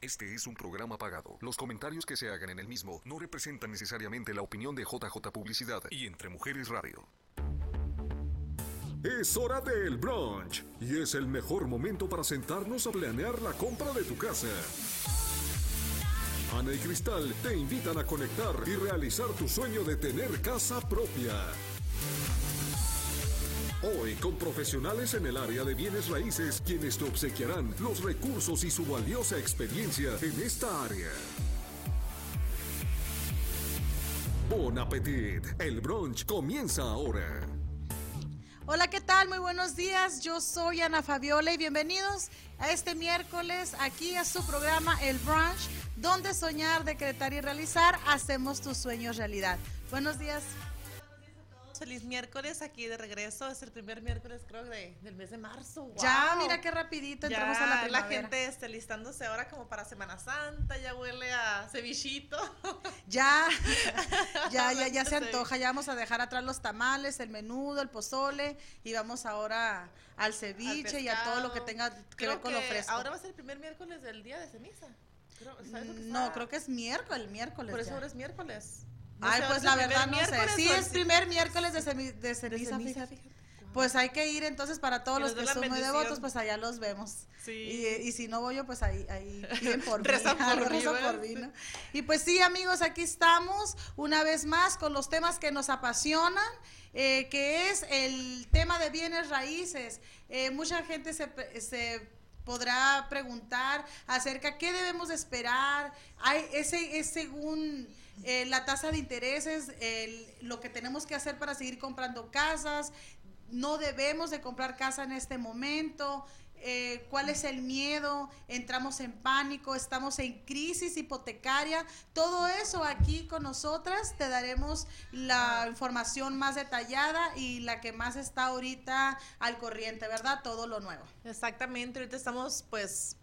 Este es un programa pagado. Los comentarios que se hagan en el mismo no representan necesariamente la opinión de JJ Publicidad y Entre Mujeres Radio. Es hora del brunch y es el mejor momento para sentarnos a planear la compra de tu casa. Ana y Cristal te invitan a conectar y realizar tu sueño de tener casa propia. Hoy con profesionales en el área de bienes raíces quienes te obsequiarán los recursos y su valiosa experiencia en esta área. Bon appetit, el brunch comienza ahora. Hola, ¿qué tal? Muy buenos días. Yo soy Ana Fabiola y bienvenidos a este miércoles aquí a su programa El Brunch, donde soñar, decretar y realizar hacemos tus sueños realidad. Buenos días feliz miércoles aquí de regreso. Es el primer miércoles, creo, del mes de marzo. Ya, mira qué rapidito entramos a la primavera. La gente está listándose ahora como para Semana Santa, ya huele a cevichito. Ya, ya, ya, ya se antoja. Ya vamos a dejar atrás los tamales, el menudo, el pozole y vamos ahora al ceviche y a todo lo que tenga que ver con lo fresco. Ahora va a ser el primer miércoles del día de ceniza. no, creo que es miércoles, el miércoles. Por eso ahora es miércoles. Ay, pues la verdad no sé. Sí, es primer miércoles de, de ceniza, fíjate. Pues hay que ir entonces para todos los que son muy devotos, pues allá los vemos. Sí. Y, si no voy yo, pues ahí, ahí piden por mí. por, mí, Y pues sí, amigos, aquí estamos una vez más con los temas que nos apasionan, eh, que es el tema de bienes raíces. Eh, mucha gente se, se podrá preguntar acerca qué debemos esperar. Hay ese es según eh, la tasa de intereses, lo que tenemos que hacer para seguir comprando casas, no debemos de comprar casa en este momento, eh, cuál es el miedo, entramos en pánico, estamos en crisis hipotecaria, todo eso aquí con nosotras te daremos la información más detallada y la que más está ahorita al corriente, ¿verdad? Todo lo nuevo. Exactamente, ahorita estamos pues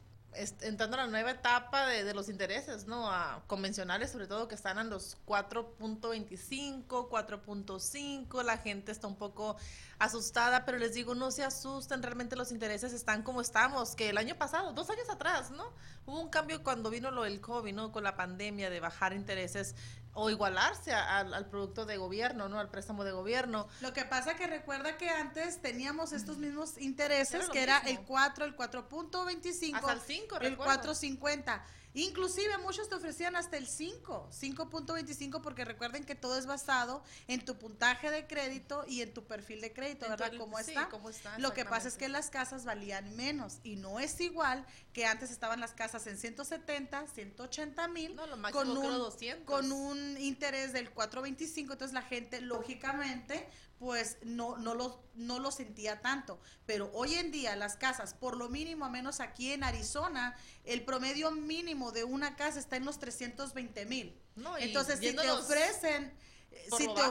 entrando a la nueva etapa de, los intereses, ¿no? Convencionales, sobre todo, que están a los 4.25, 4.5, la gente está un poco asustada, pero les digo, no se asusten, realmente los intereses están como estamos, que el año pasado, dos años atrás, ¿no? Hubo un cambio cuando vino lo del COVID, ¿no? Con la pandemia de bajar intereses o igualarse al producto de gobierno, ¿no? Al préstamo de gobierno. Lo que pasa que recuerda que antes teníamos estos mismos intereses, que era el 4, el 4.25, hasta el 5, el 4.50. Inclusive muchos te ofrecían hasta el 5, 5.25 porque recuerden que todo es basado en tu puntaje de crédito y en tu perfil de crédito, ¿verdad? ¿Cómo, está? Lo que pasa es que las casas valían menos y no es igual que antes estaban las casas en 170, 180 mil con, un, con un interés del 4.25, entonces la gente lógicamente pues no, no, lo, no lo sentía tanto. Pero hoy en día las casas, por lo mínimo, a menos aquí en Arizona, el promedio mínimo de una casa está en los 320 mil. Entonces, si te ofrecen... Eh,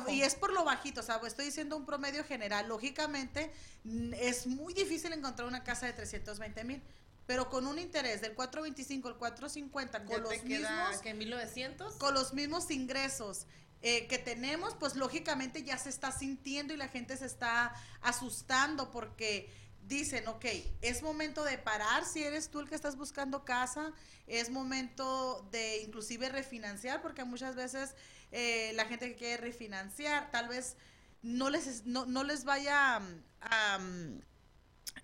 y es por lo bajito, o sea, estoy diciendo un promedio general. Lógicamente, es muy difícil encontrar una casa de 320 mil pero con un interés del 425 al 450 con los mismos que 1900 con los mismos ingresos eh, que tenemos, pues lógicamente ya se está sintiendo y la gente se está asustando porque dicen, ok, es momento de parar si eres tú el que estás buscando casa, es momento de inclusive refinanciar, porque muchas veces eh, la gente que quiere refinanciar tal vez no les, no, les vaya a,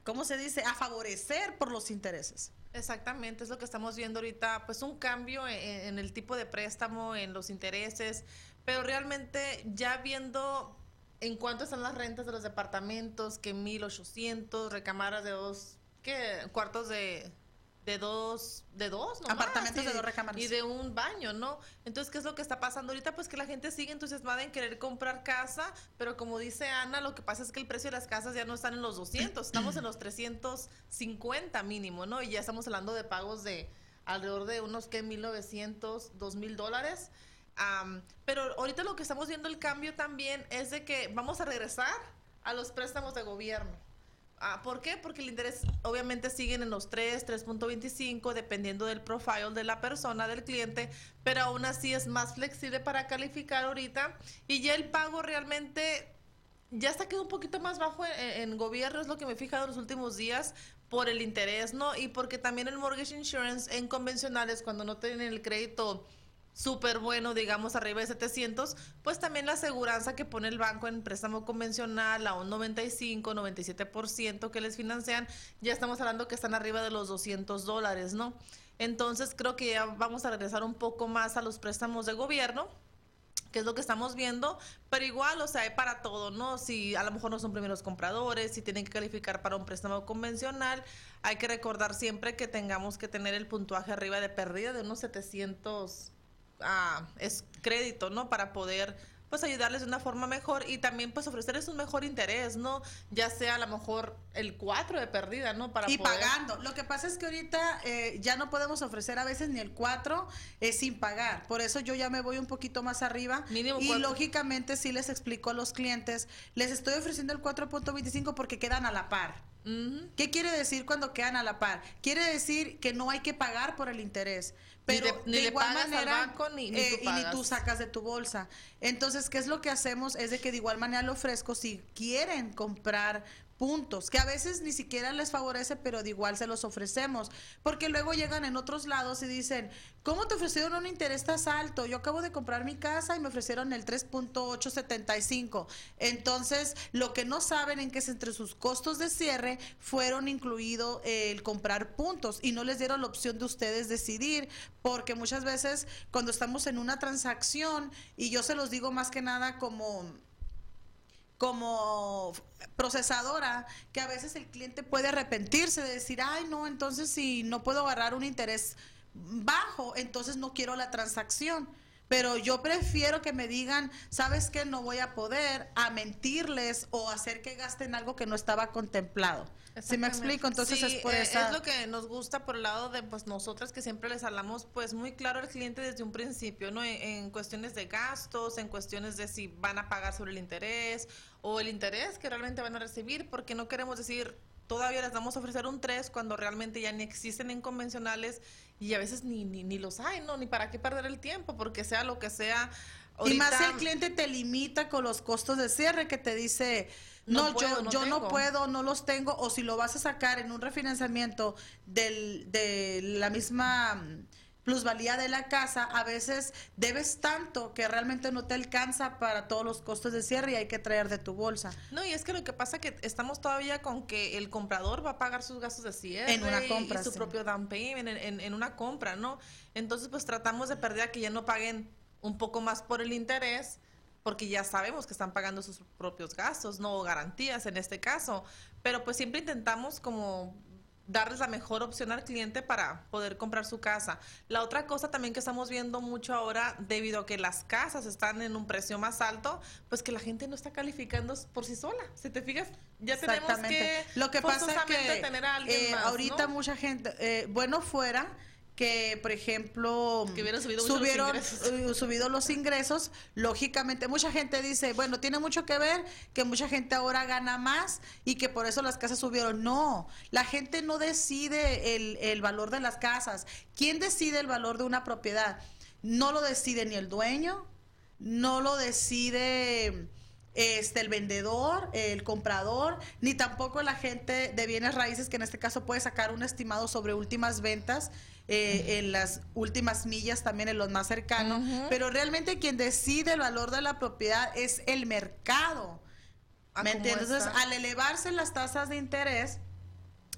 ¿cómo se dice?, a favorecer por los intereses. Exactamente, es lo que estamos viendo ahorita, pues un cambio en el tipo de préstamo, en los intereses, pero realmente ya viendo en cuánto están las rentas de los departamentos, que 1800, recamaras de dos, ¿qué? Cuartos de, de dos, de dos, ¿no? Apartamentos de dos recámaras. Y de un baño, ¿no? Entonces, ¿qué es lo que está pasando ahorita? Pues que la gente sigue entusiasmada en querer comprar casa, pero como dice Ana, lo que pasa es que el precio de las casas ya no están en los 200, estamos en los 350 mínimo, ¿no? Y ya estamos hablando de pagos de alrededor de unos, ¿qué? 1900, 2000 dólares pero ahorita lo que estamos viendo el cambio también es de que vamos a regresar a los préstamos de gobierno. Ah, ¿Por qué? Porque el interés obviamente siguen en los 3, 3.25, dependiendo del profile de la persona, del cliente, pero aún así es más flexible para calificar ahorita y ya el pago realmente ya está quedando un poquito más bajo en, en, gobierno, es lo que me he fijado en los últimos días, por el interés, ¿no? Y porque también el mortgage insurance en convencionales, cuando no tienen el crédito súper bueno, digamos, arriba de 700, pues también la aseguranza que pone el banco en préstamo convencional a un 95, 97% que les financian, ya estamos hablando que están arriba de los 200 dólares, ¿no? Entonces creo que ya vamos a regresar un poco más a los préstamos de gobierno que es lo que estamos viendo, pero igual, o sea, hay para todo, ¿no? Si a lo mejor no son primeros compradores, si tienen que calificar para un préstamo convencional, hay que recordar siempre que tengamos que tener el puntuaje arriba de pérdida de unos 700 ah, es crédito, ¿no? Para poder pues ayudarles de una forma mejor y también pues ofrecerles un mejor interés, ¿no? Ya sea a lo mejor el 4 de pérdida, ¿no? Para y pagando. Lo que pasa es que ahorita eh, ya no podemos ofrecer a veces ni el 4 eh, sin pagar. Por eso yo ya me voy un poquito más arriba. y lógicamente sí les explico a los clientes, les estoy ofreciendo el 4.25 porque quedan a la par. ¿Qué quiere decir cuando quedan a la par? Quiere decir que no hay que pagar por el interés. Pero de, igual manera, ni, ni, tú y ni tú sacas de tu bolsa. Entonces, ¿qué es lo que hacemos? Es de que de igual manera lo ofrezco si quieren comprar puntos, que a veces ni siquiera les favorece, pero de igual se los ofrecemos, porque luego llegan en otros lados y dicen, ¿cómo te ofrecieron un interés tan alto? Yo acabo de comprar mi casa y me ofrecieron el 3.875. Entonces, lo que no saben en que es entre sus costos de cierre fueron incluido el comprar puntos y no les dieron la opción de ustedes decidir, porque muchas veces cuando estamos en una transacción, y yo se los digo más que nada como como procesadora que a veces el cliente puede arrepentirse de decir, ay, no, entonces si no puedo agarrar un interés bajo, entonces no quiero la transacción. Pero yo prefiero que me digan, sabes que no voy a poder, a mentirles o hacer que gasten algo que no estaba contemplado. Si me explico, entonces es por eh, Es lo que nos gusta por el lado de pues nosotras que siempre les hablamos pues muy claro al cliente desde un principio, ¿no? En, cuestiones de gastos, en cuestiones de si van a pagar sobre el interés o el interés que realmente van a recibir, porque no queremos decir todavía les damos a ofrecer un 3 cuando realmente ya ni existen en convencionales y a veces ni, ni, ni los hay, ¿no? Ni para qué perder el tiempo, porque sea lo que sea. y más el cliente te limita con los costos de cierre que te dice, no, yo, no yo no puedo, no los tengo, o si lo vas a sacar en un refinanciamiento del, de la misma plusvalía de la casa, a veces debes tanto que realmente no te alcanza para todos los costos de cierre y hay que traer de tu bolsa. No, y es que lo que pasa es que estamos todavía con que el comprador va a pagar sus gastos de cierre en una compra, y, su propio down payment en, en, una compra, ¿no? Entonces, pues tratamos de perder que ya no paguen un poco más por el interés porque ya sabemos que están pagando sus propios gastos, no garantías en este caso, pero pues siempre intentamos como darles la mejor opción al cliente para poder comprar su casa. La otra cosa también que estamos viendo mucho ahora, debido a que las casas están en un precio más alto, pues que la gente no está calificando por sí sola. Si te fijas, ya tenemos que lo que pasa que tener a alguien eh, ahorita mucha gente, eh, bueno fuera que, por ejemplo, subido subieron eh, subido los ingresos, lógicamente mucha gente dice, bueno, tiene mucho que ver que mucha gente ahora gana más y que por eso las casas subieron. No, la gente no decide el, el valor de las casas. ¿Quién decide el valor de una propiedad? No lo decide ni el dueño, no lo decide este, el vendedor, el comprador, ni tampoco la gente de bienes raíces que en este caso puede sacar un estimado sobre últimas ventas eh, en las últimas millas, también en los más cercanos, pero realmente quien decide el valor de la propiedad es el mercado. ¿Me entiendes? Entonces, al elevarse las tasas de interés,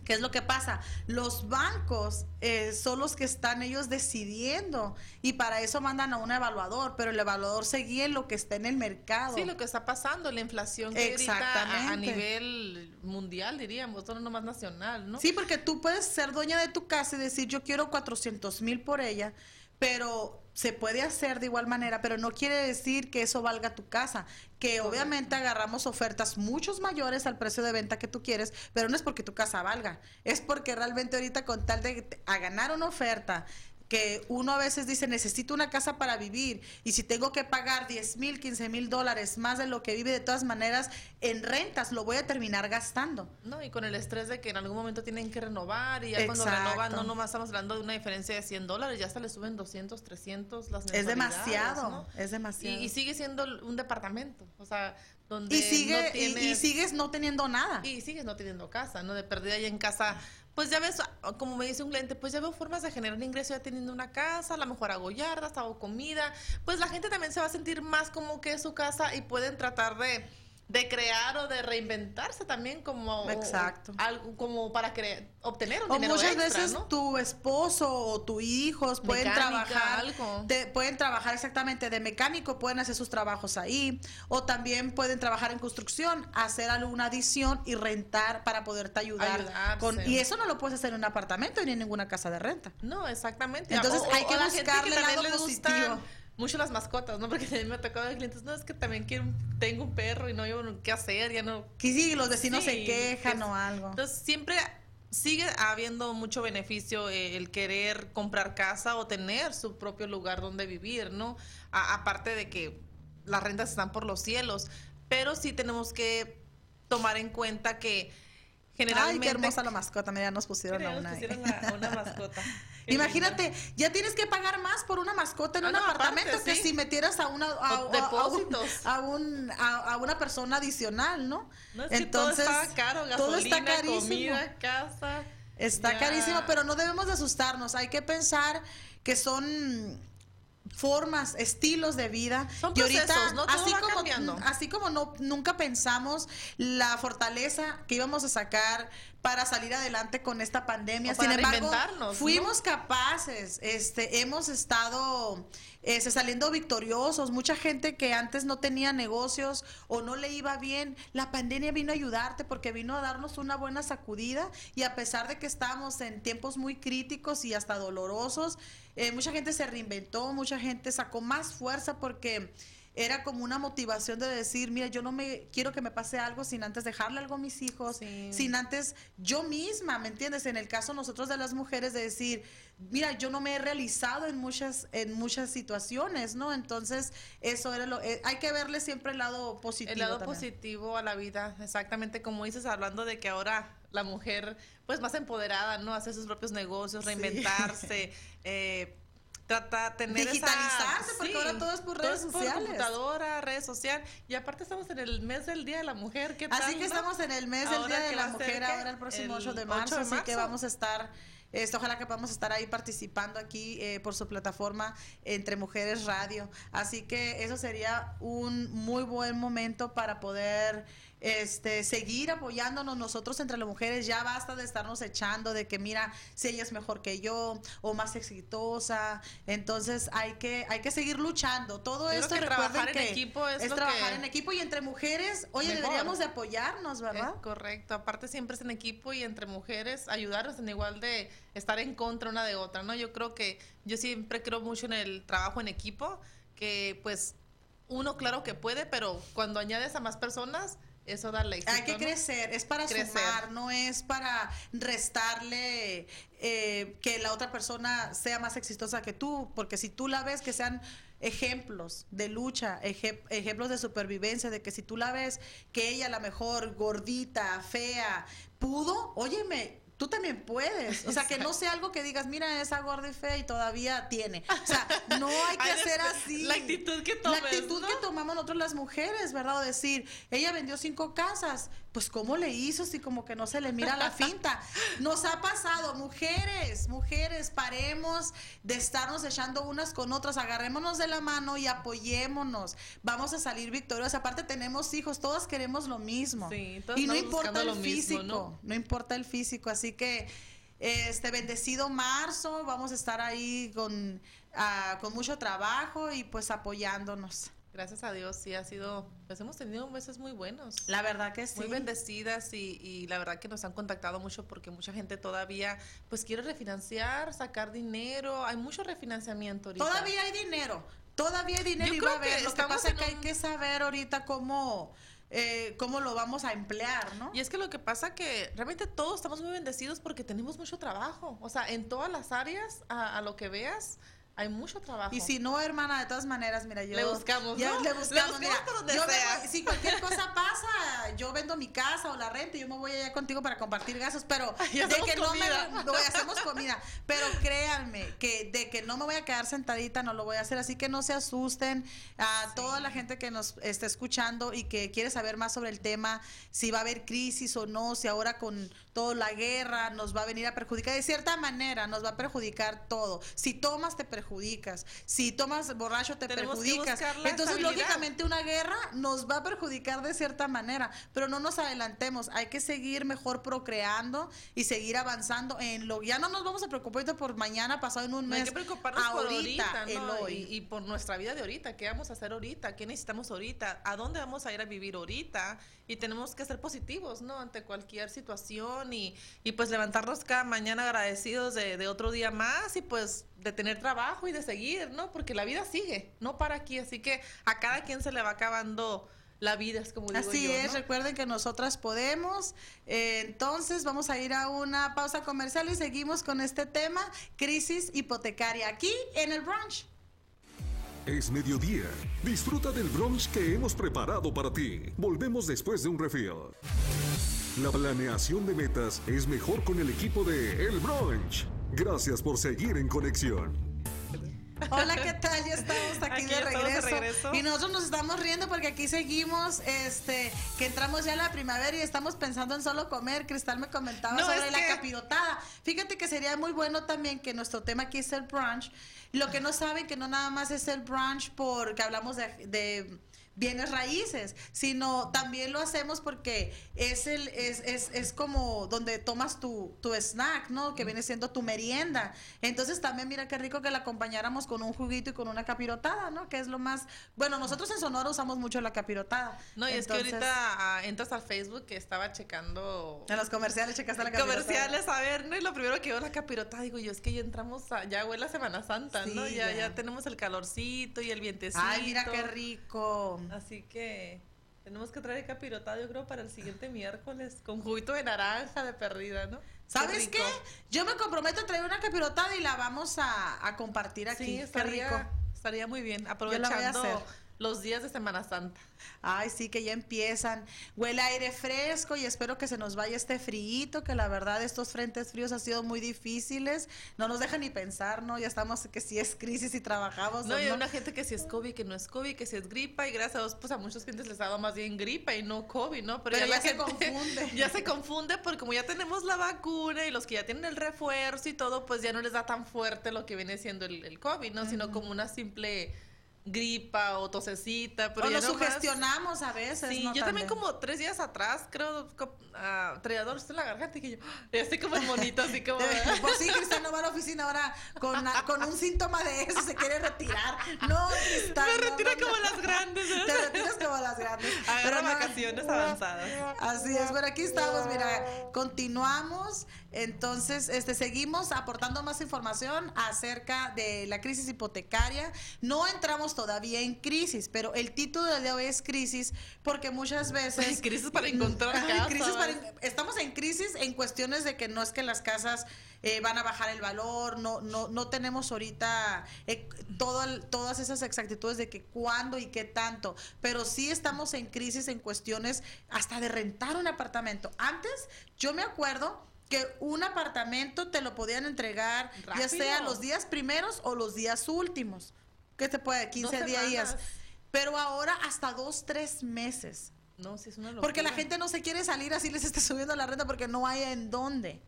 ¿Qué es lo que pasa? Los bancos eh, son los que están ellos decidiendo y para eso mandan a un evaluador, pero el evaluador se guía en lo que está en el mercado. Sí, lo que está pasando, la inflación que Exactamente. a, nivel mundial, diríamos, no más nacional, ¿no? Sí, porque tú puedes ser dueña de tu casa y decir, yo quiero 400 mil por ella, pero se puede hacer de igual manera, pero no quiere decir que eso valga tu casa, que obviamente agarramos ofertas muchos mayores al precio de venta que tú quieres, pero no es porque tu casa valga, es porque realmente ahorita con tal de a ganar una oferta que uno a veces dice, necesito una casa para vivir y si tengo que pagar 10 mil, 15 mil dólares más de lo que vive de todas maneras en rentas, lo voy a terminar gastando. No, y con el estrés de que en algún momento tienen que renovar y ya cuando renovan, no nomás estamos hablando de una diferencia de 100 dólares, ya hasta le suben 200, 300 las Es demasiado, es demasiado. Y, sigue siendo un departamento, o sea, donde y, sigue, y, sigues no teniendo nada. Y sigues no teniendo casa, ¿no? De perdida y en casa pues ya ves, como me dice un cliente, pues ya veo formas de generar ingreso ya teniendo una casa, a lo mejor hago yardas, hago comida, pues la gente también se va a sentir más como que es su casa y pueden tratar de de crear o de reinventarse también como exacto. algo como para crear obtener un o muchas veces tu esposo o tu hijos pueden trabajar pueden trabajar exactamente de mecánico pueden hacer sus trabajos ahí o también pueden trabajar en construcción hacer alguna adición y rentar para poderte ayudar con y eso no lo puedes hacer en un apartamento ni en ninguna casa de renta. No exactamente. Entonces hay que buscarle el lado positivo mucho las mascotas, ¿no? Porque también me ha tocado de clientes, no, es que también quiero, tengo un perro y no llevo qué hacer, ya no... Que sí, los vecinos se quejan o algo. Entonces siempre sigue habiendo mucho beneficio el querer comprar casa o tener su propio lugar donde vivir, ¿no? aparte de que las rentas están por los cielos, pero sí tenemos que tomar en cuenta que generalmente... Ay, qué hermosa la mascota, mira, nos pusieron a una. Pusieron una mascota. Imagínate, ya tienes que pagar más por una mascota en ah, un apartamento que si metieras a una a, depósitos. A, un, a, una persona adicional, ¿no? Entonces, todo está caro, gasolina, todo está carísimo. comida, casa. Está carísimo, pero no debemos de asustarnos. Hay que pensar que son formas, estilos de vida. Son procesos, ¿no? así como cambiando. así como no nunca pensamos la fortaleza que íbamos a sacar para salir adelante con esta pandemia. Sin embargo, fuimos capaces, este, hemos estado este, saliendo victoriosos. Mucha gente que antes no tenía negocios o no le iba bien, la pandemia vino a ayudarte porque vino a darnos una buena sacudida y a pesar de que estamos en tiempos muy críticos y hasta dolorosos, eh, mucha gente se reinventó, mucha gente sacó más fuerza porque era como una motivación de decir, mira, yo no me quiero que me pase algo sin antes dejarle algo a mis hijos, sin antes yo misma, ¿me entiendes? En el caso nosotros de las mujeres de decir, mira, yo no me he realizado en muchas en muchas situaciones, ¿no? Entonces, eso era lo eh, hay que verle siempre el lado positivo. El lado positivo a la vida, exactamente como dices hablando de que ahora la mujer pues más empoderada, ¿no? Hacer sus propios negocios, reinventarse, eh trata tener digitalizarse porque ahora todo es por redes sociales por computadora redes sociales y aparte estamos en el mes del día de la mujer ¿qué así que estamos en el mes del día de la mujer ahora el próximo 8 de marzo, así que vamos a estar esto, ojalá que podamos estar ahí participando aquí eh, por su plataforma Entre Mujeres Radio. Así que eso sería un muy buen momento para poder este, seguir apoyándonos nosotros entre las mujeres. Ya basta de estarnos echando de que mira, si ella es mejor que yo o más exitosa. Entonces hay que, hay que seguir luchando. Todo esto que trabajar en equipo es, trabajar en equipo y entre mujeres, oye, deberíamos de apoyarnos, ¿verdad? correcto. Aparte siempre es en equipo y entre mujeres ayudarnos en igual de estar en contra una de otra, ¿no? Yo creo que yo siempre creo mucho en el trabajo en equipo, que pues uno claro que puede, pero cuando añades a más personas, eso da éxito. Hay que crecer, es para sumar, no es para restarle eh, que la otra persona sea más exitosa que tú, porque si tú la ves que sean ejemplos de lucha, ejemplos de supervivencia, de que si tú la ves que ella la mejor gordita, fea, pudo, óyeme, tú también puedes. O sea, que no sea algo que digas, mira, esa gorda y fea y todavía tiene. O sea, no hay que hacer así. La actitud que La actitud que tomamos nosotros las mujeres, ¿verdad? O decir, ella vendió cinco casas, pues cómo le hizo si como que no se le mira la finta. Nos ha pasado, mujeres, mujeres, paremos de estarnos echando unas con otras, agarrémonos de la mano y apoyémonos. Vamos a salir victoriosas. Aparte tenemos hijos, todas queremos lo mismo. Sí, y no importa el físico, ¿no? ¿no? importa el físico, así que este bendecido marzo, vamos a estar ahí con, ah, con mucho trabajo y pues apoyándonos. Gracias a Dios, sí ha sido, pues hemos tenido meses muy buenos. La verdad que sí. Muy bendecidas y, y, la verdad que nos han contactado mucho porque mucha gente todavía, pues quiere refinanciar, sacar dinero, hay mucho refinanciamiento ahorita. Todavía hay dinero, todavía hay dinero y va a haber. Lo que pasa es que hay que saber ahorita cómo, eh, cómo lo vamos a emplear, ¿no? Y es que lo que pasa que realmente todos estamos muy bendecidos porque tenemos mucho trabajo, o sea, en todas las áreas, a, a lo que veas, hay mucho trabajo. Y si no, hermana, de todas maneras, mira, yo. Le buscamos. Ya, ¿no? Le buscamos, le buscamos mira. Yo si cualquier cosa pasa, yo vendo mi casa o la renta y yo me voy allá contigo para compartir gastos, pero de que no me. Voy, hacemos comida. Pero créanme que de que no me voy a quedar sentadita, no lo voy a hacer. Así que no se asusten a toda la gente que nos está escuchando y que quiere saber más sobre el tema, si va a haber crisis o no, si ahora con toda la guerra nos va a venir a perjudicar. De cierta manera, nos va a perjudicar todo. Si tomas, te perjudicas si tomas borracho te perjudicas. Entonces, lógicamente, una guerra nos va a perjudicar de cierta manera, pero no nos adelantemos. Hay que seguir mejor procreando y seguir avanzando en lo. Ya no nos vamos a preocupar por mañana, pasado en un mes. hay que preocuparnos por ahorita, Y, por nuestra vida de ahorita. ¿Qué vamos a hacer ahorita? ¿Qué necesitamos ahorita? ¿A dónde vamos a ir a vivir ahorita? Y tenemos que ser positivos, ¿no? Ante cualquier situación y, y pues levantarnos cada mañana agradecidos de, de otro día más y pues de tener trabajo y de seguir, ¿no? Porque la vida sigue, no para aquí, así que a cada quien se le va acabando la vida, es como digo Así es, recuerden que nosotras podemos. Eh, entonces vamos a ir a una pausa comercial y seguimos con este tema, crisis hipotecaria, aquí en el brunch. Es mediodía. Disfruta del brunch que hemos preparado para ti. Volvemos después de un refill. La planeación de metas es mejor con el equipo de El Brunch. Gracias por seguir en conexión. Hola, ¿qué tal? Ya estamos aquí, de, regreso. Y nosotros nos estamos riendo porque aquí seguimos, este, que entramos ya a la primavera y estamos pensando en solo comer. Cristal me comentaba sobre la capirotada. Fíjate que sería muy bueno también que nuestro tema aquí es el brunch. Lo que no saben que no nada más es el brunch porque hablamos de bienes raíces, sino también lo hacemos porque es el es, es, es como donde tomas tu, tu, snack, ¿no? Que viene siendo tu merienda. Entonces también mira qué rico que la acompañáramos con un juguito y con una capirotada, ¿no? Que es lo más bueno, nosotros en Sonora usamos mucho la capirotada. No, y es que ahorita ah, entras al Facebook que estaba checando en los comerciales checaste la capirotada. Comerciales, a ver, ¿no? Y lo primero que veo la capirotada, digo, yo es que ya entramos a, ya huele a Semana Santa, ¿no? Ya, ya, ya tenemos el calorcito y el vientecito. Ay, mira qué rico. Así que tenemos que traer capirotado, yo creo, para el siguiente miércoles, con juguito de naranja de perdida, ¿no? ¿Sabes qué? Yo me comprometo a traer una capirotada y la vamos a, compartir aquí. Sí, estaría, rico. estaría muy bien, aprovechando los días de Semana Santa. Ay, sí, que ya empiezan. Huele aire fresco y espero que se nos vaya este frío, que la verdad estos frentes fríos han sido muy difíciles. No nos deja ni pensar, ¿no? Ya estamos que si es crisis y trabajamos. No, hay una gente que si es COVID, que no es COVID, que si es gripa y gracias a Dios, pues a muchos clientes les ha dado más bien gripa y no COVID, ¿no? Pero, ya, se confunde. Ya se confunde porque como ya tenemos la vacuna y los que ya tienen el refuerzo y todo, pues ya no les da tan fuerte lo que viene siendo el, COVID, ¿no? Sino como una simple gripa o tosecita. Pero o nos sugestionamos a veces. Sí, yo también. como tres días atrás, creo, uh, traía en la garganta y que yo, y así como el monito, así como... pues sí, Cristal no va a la oficina ahora con, con un síntoma de eso, se quiere retirar. No, Cristal. Me retira como las grandes. ¿eh? Te retiras como las grandes. Pero vacaciones avanzadas. Así es, pero aquí estamos, mira, continuamos. Entonces, este, seguimos aportando más información acerca de la crisis hipotecaria. No entramos todavía en crisis, pero el título de hoy es crisis porque muchas veces... crisis para encontrar estamos en crisis en cuestiones de que no es que las casas eh, van a bajar el valor, no, no, no tenemos ahorita eh, todas esas exactitudes de que cuándo y qué tanto, pero sí estamos en crisis en cuestiones hasta de rentar un apartamento. Antes, yo me acuerdo que un apartamento te lo podían entregar ya sea los días primeros o los días últimos. ¿Qué te puede? 15 días. Pero ahora hasta dos, tres meses. No, sí es una locura. Porque la gente no se quiere salir así les está subiendo la renta porque no hay en dónde.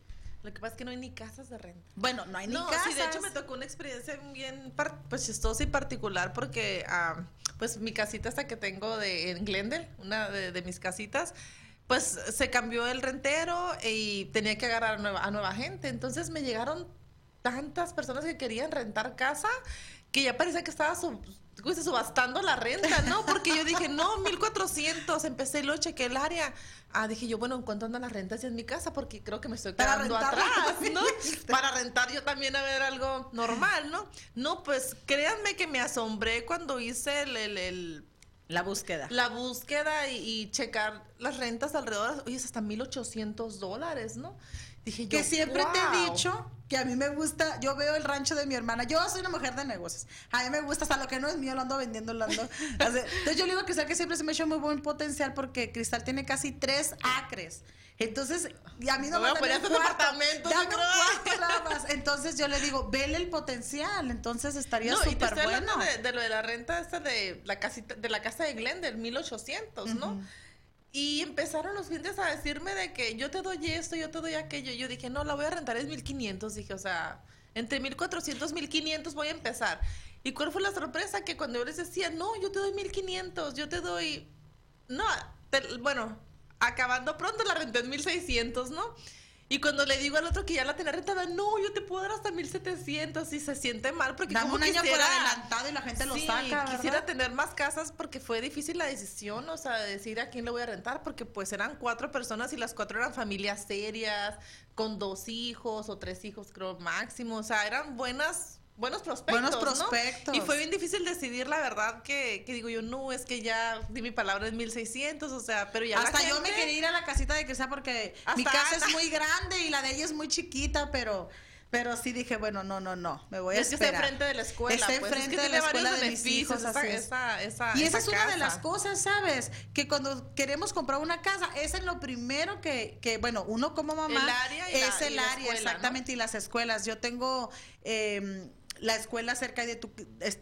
Lo que pasa es que no hay ni casas de renta. Bueno, no hay ni no, casas. Sí, de hecho me tocó una experiencia bien pues chistosa y particular porque ah, pues mi casita hasta que tengo de en Glendale, una de, de mis casitas, pues se cambió el rentero y tenía que agarrar a nueva, a nueva gente. Entonces me llegaron tantas personas que querían rentar casa que ya parecía que estaba subastando la renta, ¿no? Porque yo dije, no, 1400, empecé y lo chequé el área. Ah, dije yo, bueno, ¿en cuánto andan las rentas en mi casa? Porque creo que me estoy quedando atrás, ¿no? Para rentar yo también a ver algo normal, ¿no? No, pues créanme que me asombré cuando hice el la búsqueda. La búsqueda y, checar las rentas alrededor, oye, es hasta 1.800 dólares, ¿no? Dije que siempre te he dicho que a mí me gusta, yo veo el rancho de mi hermana, yo soy una mujer de negocios, a mí me gusta, hasta lo que no es mío lo ando vendiendo, lo ando. entonces yo le digo a Cristal que siempre se me ha hecho muy buen potencial porque Cristal tiene casi tres acres. Entonces, y a mí no, me voy a departamento, Entonces yo le digo, vele el potencial, entonces estaría súper bueno. De, de, lo de la renta esta de la casita, de la casa de Glendale, 1800, ¿no? Y empezaron los clientes a decirme de que yo te doy esto, yo te doy aquello. Yo dije, no, la voy a rentar, es 1500. Dije, o sea, entre 1400, 1500 voy a empezar. ¿Y cuál fue la sorpresa? Que cuando yo les decía, no, yo te doy 1500, yo te doy. No, bueno, acabando pronto la renté en 1600, ¿no? Y cuando le digo al otro que ya la tenía rentada, no, yo te puedo dar hasta 1700 y se siente mal porque Dame como un año por adelantado y la gente lo saca, quisiera tener más casas porque fue difícil la decisión, o sea, decir a quién le voy a rentar porque pues eran cuatro personas y las cuatro eran familias serias, con dos hijos o tres hijos creo máximo, o sea, eran buenas buenos prospectos. Buenos prospectos. Y fue bien difícil decidir, la verdad, que, que, digo yo, no, es que ya di mi palabra en 1600, o sea, pero ya. Hasta yo me quería ir a la casita de Cristal porque mi casa es muy grande y la de ella es muy chiquita, pero. Pero sí dije, bueno, no, no, no, me voy a esperar. Es que está enfrente de la escuela. Está pues. enfrente de la escuela de mis hijos. Esa, esa, y esa, es una de las cosas, ¿sabes? Que cuando queremos comprar una casa, esa es lo primero que, que bueno, uno como mamá... El área y Es el área, exactamente, y las escuelas. Yo tengo... Eh, la escuela cerca de tu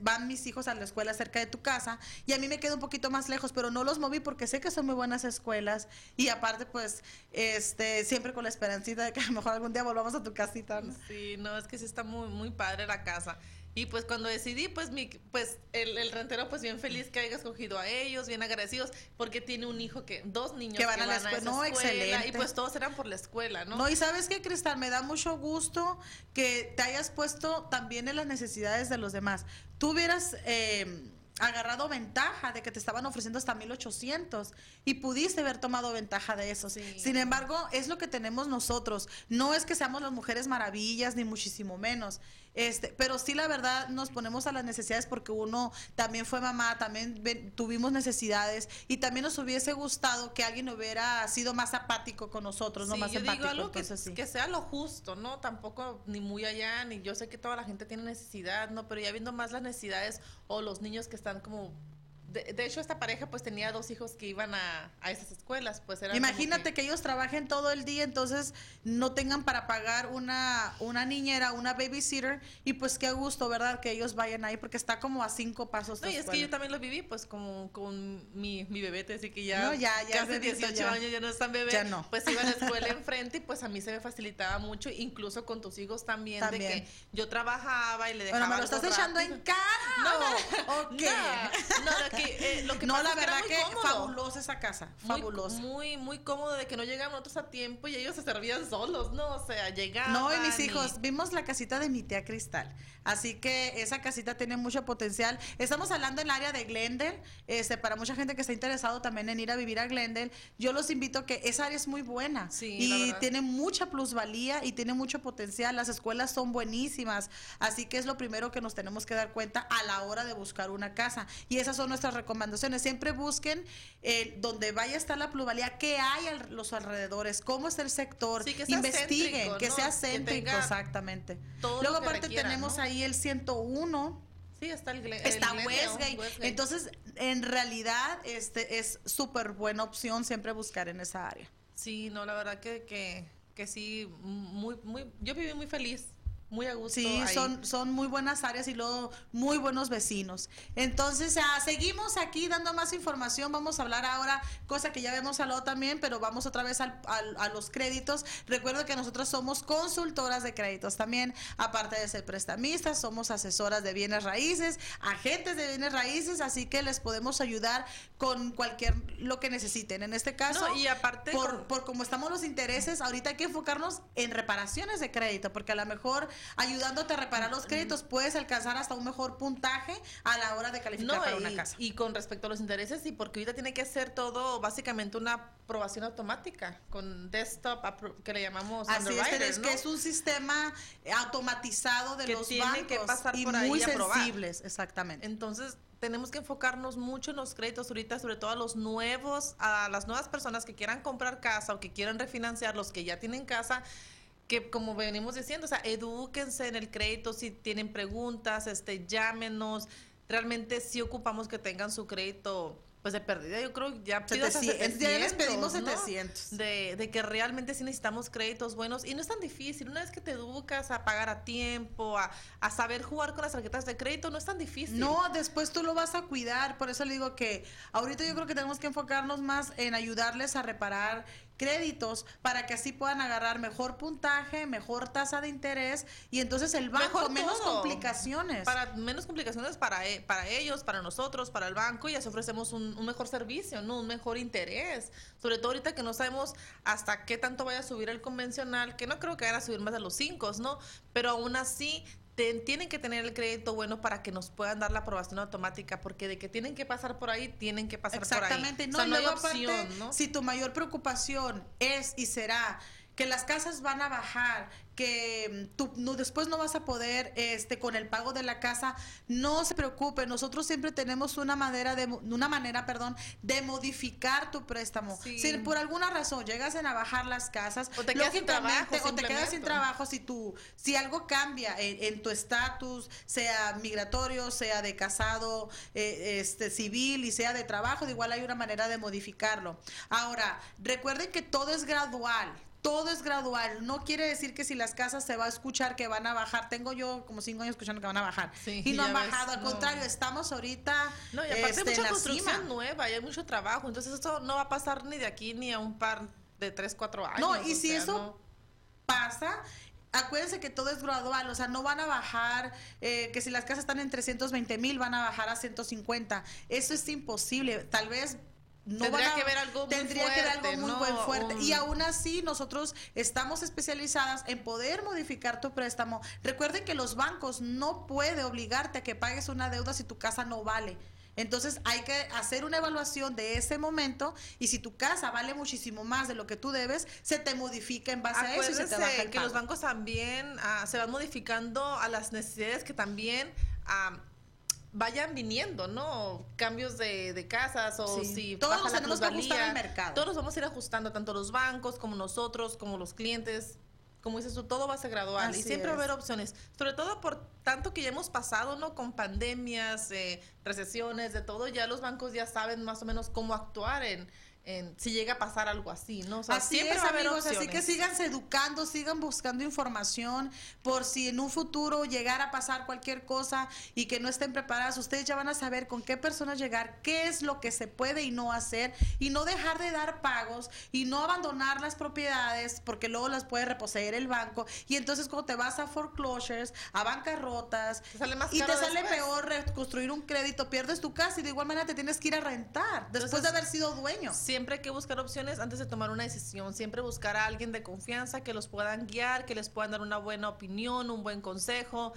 van mis hijos a la escuela cerca de tu casa y a mí me queda un poquito más lejos, pero no los moví porque sé que son muy buenas escuelas y aparte pues este siempre con la esperancita de que a lo mejor algún día volvamos a tu casita. Sí, no, es que sí está muy muy padre la casa. Y pues cuando decidí, pues mi, pues el, el, rentero pues bien feliz que haya escogido a ellos, bien agradecidos, porque tiene un hijo que, dos niños que van, a la escuela, no, excelente. y pues todos eran por la escuela, ¿no? No, y sabes qué, Cristal, me da mucho gusto que te hayas puesto también en las necesidades de los demás. Tú hubieras eh, agarrado ventaja de que te estaban ofreciendo hasta 1800 y pudiste haber tomado ventaja de eso. Sin embargo, es lo que tenemos nosotros. No es que seamos las mujeres maravillas, ni muchísimo menos. Este, pero sí la verdad nos ponemos a las necesidades porque uno también fue mamá, también tuvimos necesidades y también nos hubiese gustado que alguien hubiera sido más apático con nosotros, no más yo empático. Digo algo que, que, sea lo justo, ¿no? Tampoco ni muy allá, ni yo sé que toda la gente tiene necesidad, ¿no? Pero ya viendo más las necesidades o los niños que están como de, hecho, esta pareja pues tenía dos hijos que iban a, a esas escuelas, pues era Imagínate que... ellos trabajen todo el día, entonces no tengan para pagar una, una niñera, una babysitter, y pues qué gusto, ¿verdad? Que ellos vayan ahí, porque está como a cinco pasos. No, y es que yo también lo viví, pues como con mi, mi bebé, así que ya, no, ya, ya hace 18 años ya no están bebé, ya no. pues iba a la escuela enfrente y pues a mí se me facilitaba mucho, incluso con tus hijos también, de que yo trabajaba y le dejaba Bueno, me lo estás echando en cara. No, no, okay. no, no, eh, lo que no, la verdad que, fabulosa esa casa, fabulosa. Muy, muy cómodo de que no llegaban otros a tiempo y ellos se servían solos, ¿no? O sea, llegaban. No, y mis hijos, vimos la casita de mi tía Cristal. Así que esa casita tiene mucho potencial. Estamos hablando en el área de Glendale, este, para mucha gente que está interesado también en ir a vivir a Glendale. Yo los invito a que esa área es muy buena y tiene mucha plusvalía y tiene mucho potencial. Las escuelas son buenísimas, así que es lo primero que nos tenemos que dar cuenta a la hora de buscar una casa. Y esas son nuestras recomendaciones. Siempre busquen eh, donde vaya a estar la plusvalía, qué hay a los alrededores, cómo es el sector, que investiguen, que sea céntrico, exactamente. Luego aparte tenemos ahí el 101. Sí, está el, Está Westgate. Entonces, en realidad, este es súper buena opción siempre buscar en esa área. Sí, no, la verdad que, que, que sí, muy, muy, yo viví muy feliz muy a gusto. Sí, son, son muy buenas áreas y luego muy buenos vecinos. Entonces, ah, seguimos aquí dando más información. Vamos a hablar ahora, cosa que ya habíamos hablado también, pero vamos otra vez al, a los créditos. Recuerdo que nosotros somos consultoras de créditos también, aparte de ser prestamistas, somos asesoras de bienes raíces, agentes de bienes raíces, así que les podemos ayudar con cualquier lo que necesiten. En este caso, y aparte, por, por cómo estamos los intereses, ahorita hay que enfocarnos en reparaciones de crédito, porque a lo mejor ayudándote a reparar los créditos, puedes alcanzar hasta un mejor puntaje a la hora de calificar para una casa. Y con respecto a los intereses, y porque ahorita tiene que ser todo básicamente una aprobación automática con desktop que le llamamos Así es, que es un sistema automatizado de los bancos que pasar y muy sensibles, exactamente. Entonces, tenemos que enfocarnos mucho en los créditos ahorita, sobre todo a los nuevos, a las nuevas personas que quieran comprar casa o que quieran refinanciar, los que ya tienen casa que como venimos diciendo, o sea, edúquense en el crédito, si tienen preguntas, este, llámenos. Realmente sí ocupamos que tengan su crédito pues de pérdida, yo creo ya pido 700, ya les pedimos 700. De, de, que realmente sí necesitamos créditos buenos y no es tan difícil. Una vez que te educas a pagar a tiempo, a, a, saber jugar con las tarjetas de crédito, no es tan difícil. No, después tú lo vas a cuidar. Por eso le digo que ahorita yo creo que tenemos que enfocarnos más en ayudarles a reparar créditos para que así puedan agarrar mejor puntaje, mejor tasa de interés y entonces el banco menos complicaciones. Para menos complicaciones para, e, para ellos, para nosotros, para el banco y así ofrecemos un, mejor servicio, ¿no? Un mejor interés. Sobre todo ahorita que no sabemos hasta qué tanto vaya a subir el convencional, que no creo que vaya a subir más de los 5, ¿no? Pero aún así tienen que tener el crédito bueno para que nos puedan dar la aprobación automática, porque de que tienen que pasar por ahí, tienen que pasar por ahí. Exactamente, no, hay opción, ¿no? Si tu mayor preocupación es y será que las casas van a bajar, que mm, tú no, después no vas a poder este con el pago de la casa, no se preocupe, nosotros siempre tenemos una manera de una manera, perdón, de modificar tu préstamo. Si por alguna razón llegas a bajar las casas, o te quedas sin trabajo, o te quedas sin trabajo si tú si algo cambia en, tu estatus, sea migratorio, sea de casado, eh, este civil y sea de trabajo, de igual hay una manera de modificarlo. Ahora, recuerden que todo es gradual todo es gradual. No quiere decir que si las casas se va a escuchar que van a bajar. Tengo yo como cinco años escuchando que van a bajar. y no han bajado. Al contrario, estamos ahorita. No, y aparte hay este, mucha construcción nueva y hay mucho trabajo. Entonces, esto no va a pasar ni de aquí ni a un par de tres, cuatro años. No, y si eso pasa, acuérdense que todo es gradual, o sea, no van a bajar, eh, que si las casas están en 320 mil, van a bajar a 150. Eso es imposible. Tal vez tendría que ver algo muy tendría fuerte, que ver algo muy buen fuerte. Y aún así nosotros estamos especializadas en poder modificar tu préstamo. Recuerden que los bancos no puede obligarte a que pagues una deuda si tu casa no vale. Entonces hay que hacer una evaluación de ese momento y si tu casa vale muchísimo más de lo que tú debes, se te modifica en base a eso y se te baja el que los bancos también ah, se van modificando a las necesidades que también ah, vayan viniendo, ¿no? Cambios de, de casas o si todos nos tenemos que ajustar al mercado. Todos vamos a ir ajustando, tanto los bancos como nosotros, como los clientes. Como dices tú, todo va a ser gradual y siempre va a haber opciones. Sobre todo por tanto que ya hemos pasado, ¿no? Con pandemias, eh, recesiones, de todo, ya los bancos ya saben más o menos cómo actuar en, si llega a pasar algo así, ¿no? O sea, así siempre es, amigos, así que síganse educando, sigan buscando información por si en un futuro llegara a pasar cualquier cosa y que no estén preparadas, ustedes ya van a saber con qué personas llegar, qué es lo que se puede y no hacer y no dejar de dar pagos y no abandonar las propiedades porque luego las puede reposeer el banco y entonces cuando te vas a foreclosures, a bancarrotas y te sale peor reconstruir un crédito, pierdes tu casa y de igual manera te tienes que ir a rentar después de haber sido dueño siempre hay que buscar opciones antes de tomar una decisión. Siempre buscar a alguien de confianza que los puedan guiar, que les puedan dar una buena opinión, un buen consejo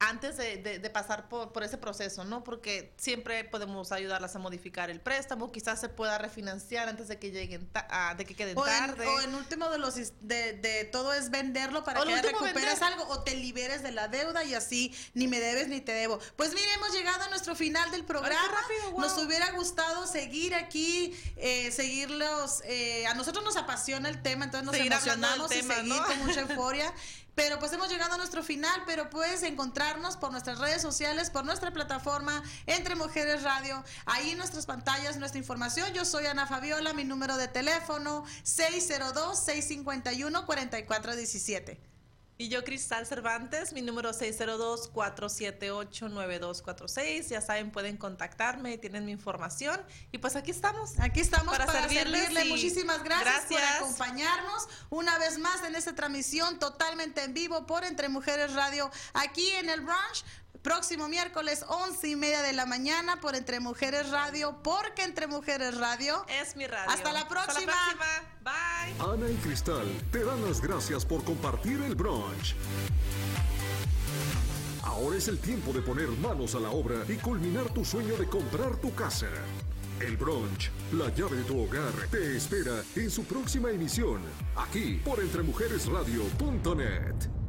antes de, pasar por, por, ese proceso, ¿no? Porque siempre podemos ayudarlas a modificar el préstamo, quizás se pueda refinanciar antes de que lleguen, de que queden tarde. o en último de los de, todo es venderlo para que recuperes algo o te liberes de la deuda y así ni me debes ni te debo. Pues mire, hemos llegado a nuestro final del programa. Nos hubiera gustado seguir aquí, eh, seguirlos. Eh, a nosotros nos apasiona el tema, entonces nos emocionamos y seguir con mucha euforia. Pero pues hemos llegado a nuestro final, pero puedes encontrarnos por nuestras redes sociales, por nuestra plataforma Entre Mujeres Radio. Ahí en nuestras pantallas, nuestra información. Yo soy Ana Fabiola, mi número de teléfono 602-651-4417. Y yo, Cristal Cervantes, mi número 602-478-9246. Ya saben, pueden contactarme, tienen mi información. Y pues aquí estamos. Aquí estamos para, servirles. Muchísimas gracias, por acompañarnos una vez más en esta transmisión totalmente en vivo por Entre Mujeres Radio aquí en el Brunch. Próximo miércoles, once y media de la mañana por Entre Mujeres Radio, porque Entre Mujeres Radio es mi radio. Hasta la próxima. Hasta la próxima. Bye. Ana y Cristal te dan las gracias por compartir el brunch. Ahora es el tiempo de poner manos a la obra y culminar tu sueño de comprar tu casa. El brunch, la llave de tu hogar, te espera en su próxima emisión, aquí por entremujeresradio.net.